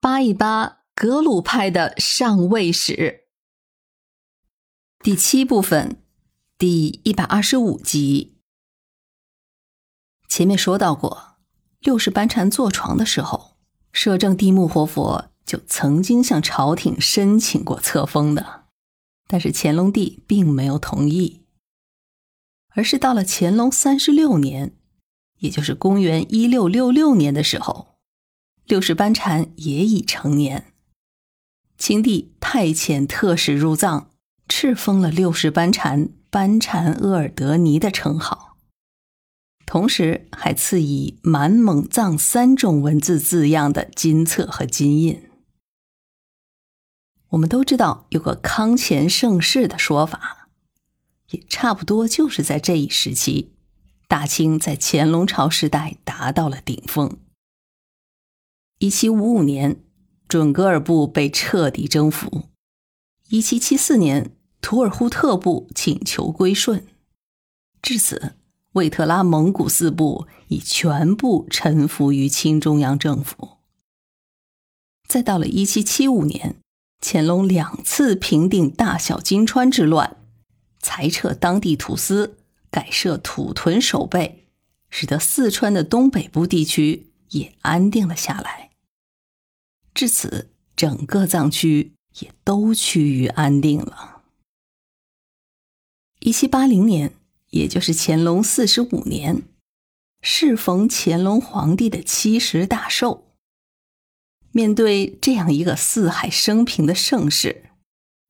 扒一扒格鲁派的上位史。第七部分，第一百二十五集。前面说到过，六世班禅坐床的时候，摄政帝木活佛就曾经向朝廷申请过册封的，但是乾隆帝并没有同意，而是到了乾隆三十六年，也就是公元一六六六年的时候。六世班禅也已成年，清帝派遣特使入藏，敕封了六世班禅班禅额尔德尼的称号，同时还赐以满蒙藏三种文字字样的金册和金印。我们都知道有个康乾盛世的说法，也差不多就是在这一时期，大清在乾隆朝时代达到了顶峰。一七五五年，准噶尔部被彻底征服。一七七四年，图尔扈特部请求归顺。至此，魏特拉蒙古四部已全部臣服于清中央政府。再到了一七七五年，乾隆两次平定大小金川之乱，裁撤当地土司，改设土屯守备，使得四川的东北部地区也安定了下来。至此，整个藏区也都趋于安定了。一七八零年，也就是乾隆四十五年，适逢乾隆皇帝的七十大寿。面对这样一个四海升平的盛世，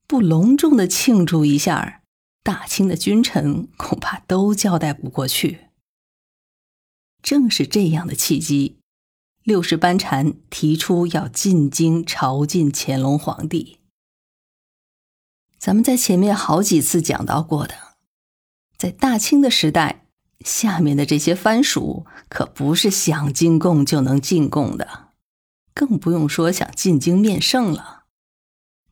不隆重的庆祝一下，大清的君臣恐怕都交代不过去。正是这样的契机。六世班禅提出要进京朝觐乾隆皇帝。咱们在前面好几次讲到过的，在大清的时代，下面的这些藩属可不是想进贡就能进贡的，更不用说想进京面圣了，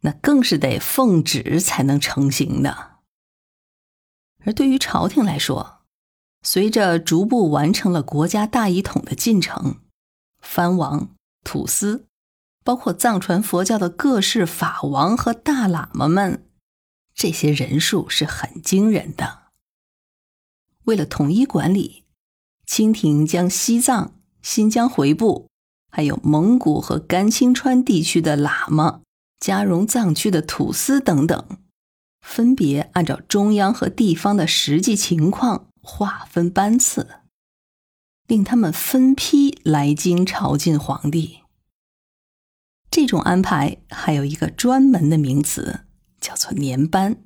那更是得奉旨才能成行的。而对于朝廷来说，随着逐步完成了国家大一统的进程。藩王、土司，包括藏传佛教的各式法王和大喇嘛们，这些人数是很惊人的。为了统一管理，清廷将西藏、新疆回部，还有蒙古和甘青川地区的喇嘛、加绒藏区的土司等等，分别按照中央和地方的实际情况划分班次。令他们分批来京朝觐皇帝。这种安排还有一个专门的名词，叫做年班。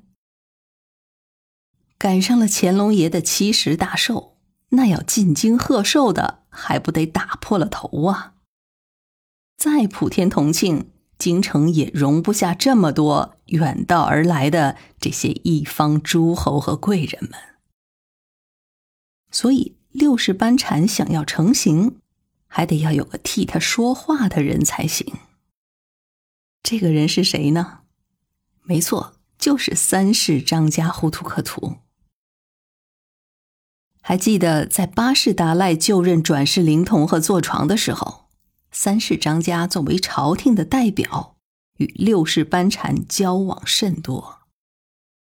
赶上了乾隆爷的七十大寿，那要进京贺寿的，还不得打破了头啊！再普天同庆，京城也容不下这么多远道而来的这些一方诸侯和贵人们，所以。六世班禅想要成行，还得要有个替他说话的人才行。这个人是谁呢？没错，就是三世张家呼图克图。还记得在八世达赖就任转世灵童和坐床的时候，三世张家作为朝廷的代表，与六世班禅交往甚多，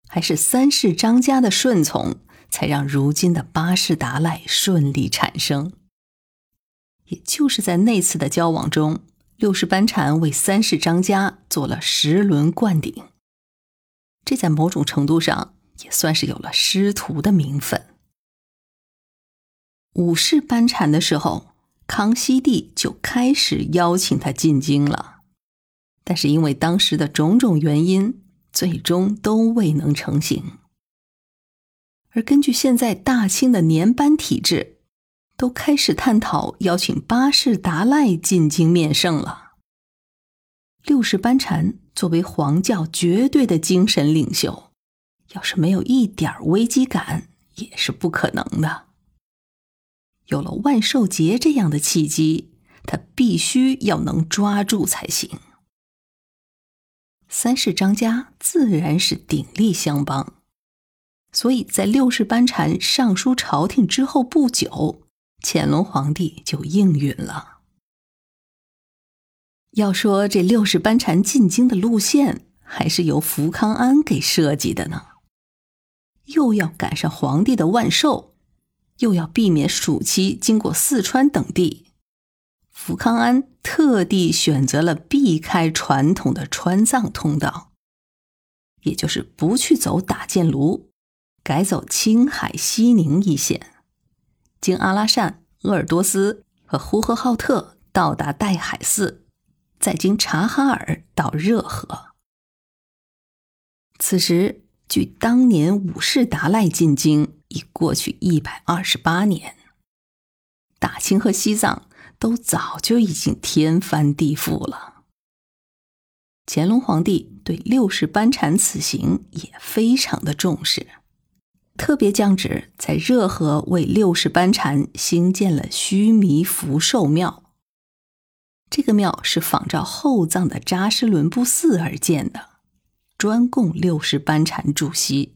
还是三世张家的顺从。才让如今的八世达赖顺利产生。也就是在那次的交往中，六世班禅为三世张家做了十轮灌顶，这在某种程度上也算是有了师徒的名分。五世班禅的时候，康熙帝就开始邀请他进京了，但是因为当时的种种原因，最终都未能成行。而根据现在大清的年班体制，都开始探讨邀请八世达赖进京面圣了。六世班禅作为皇教绝对的精神领袖，要是没有一点危机感，也是不可能的。有了万寿节这样的契机，他必须要能抓住才行。三世张家自然是鼎力相帮。所以在六世班禅上书朝廷之后不久，乾隆皇帝就应允了。要说这六世班禅进京的路线，还是由福康安给设计的呢。又要赶上皇帝的万寿，又要避免暑期经过四川等地，福康安特地选择了避开传统的川藏通道，也就是不去走打箭炉，改走青海西宁一线，经阿拉善、鄂尔多斯和呼和浩特到达岱海寺。再经察哈尔到热河。此时，距当年五世达赖进京已过去一百二十八年，大清和西藏都早就已经天翻地覆了。乾隆皇帝对六世班禅此行也非常的重视，特别降旨在热河为六世班禅兴建了须弥福寿庙。这个庙是仿照后藏的扎什伦布寺而建的，专供六世班禅住席。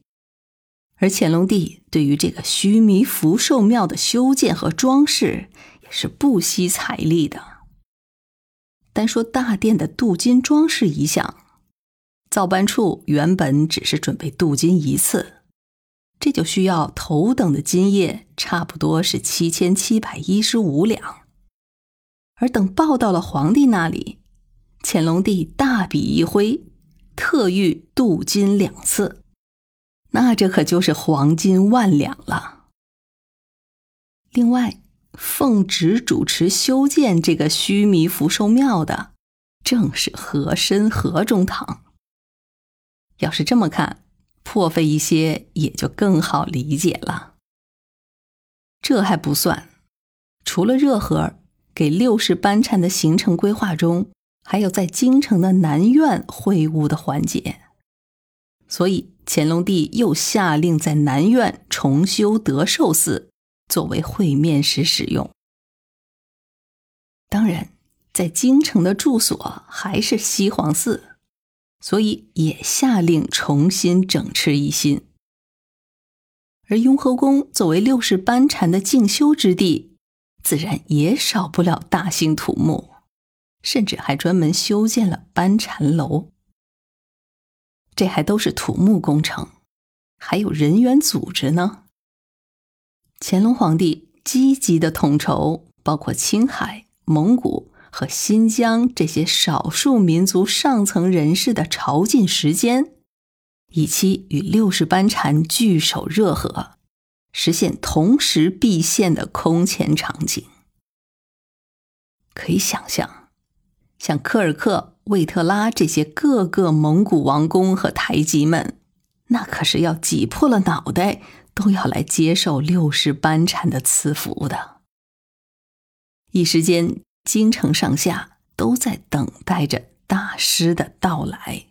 而乾隆帝对于这个须弥福寿庙的修建和装饰也是不惜财力的。单说大殿的镀金装饰一项，造办处原本只是准备镀金一次，这就需要头等的金叶，差不多是七千七百一十五两。而等报到了皇帝那里，乾隆帝大笔一挥，特谕镀金两次，那这可就是黄金万两了。另外，奉旨主持修建这个须弥福寿庙的，正是和珅和中堂。要是这么看，破费一些也就更好理解了。这还不算，除了热河。给六世班禅的行程规划中，还有在京城的南苑会晤的环节，所以乾隆帝又下令在南苑重修德寿寺，作为会面时使用。当然，在京城的住所还是西黄寺，所以也下令重新整饬一新。而雍和宫作为六世班禅的静修之地。自然也少不了大兴土木，甚至还专门修建了班禅楼。这还都是土木工程，还有人员组织呢。乾隆皇帝积极的统筹，包括青海、蒙古和新疆这些少数民族上层人士的朝觐时间，以期与六世班禅聚首热河。实现同时毕现的空前场景，可以想象，像科尔克、魏特拉这些各个蒙古王公和台吉们，那可是要挤破了脑袋都要来接受六世班禅的赐福的。一时间，京城上下都在等待着大师的到来。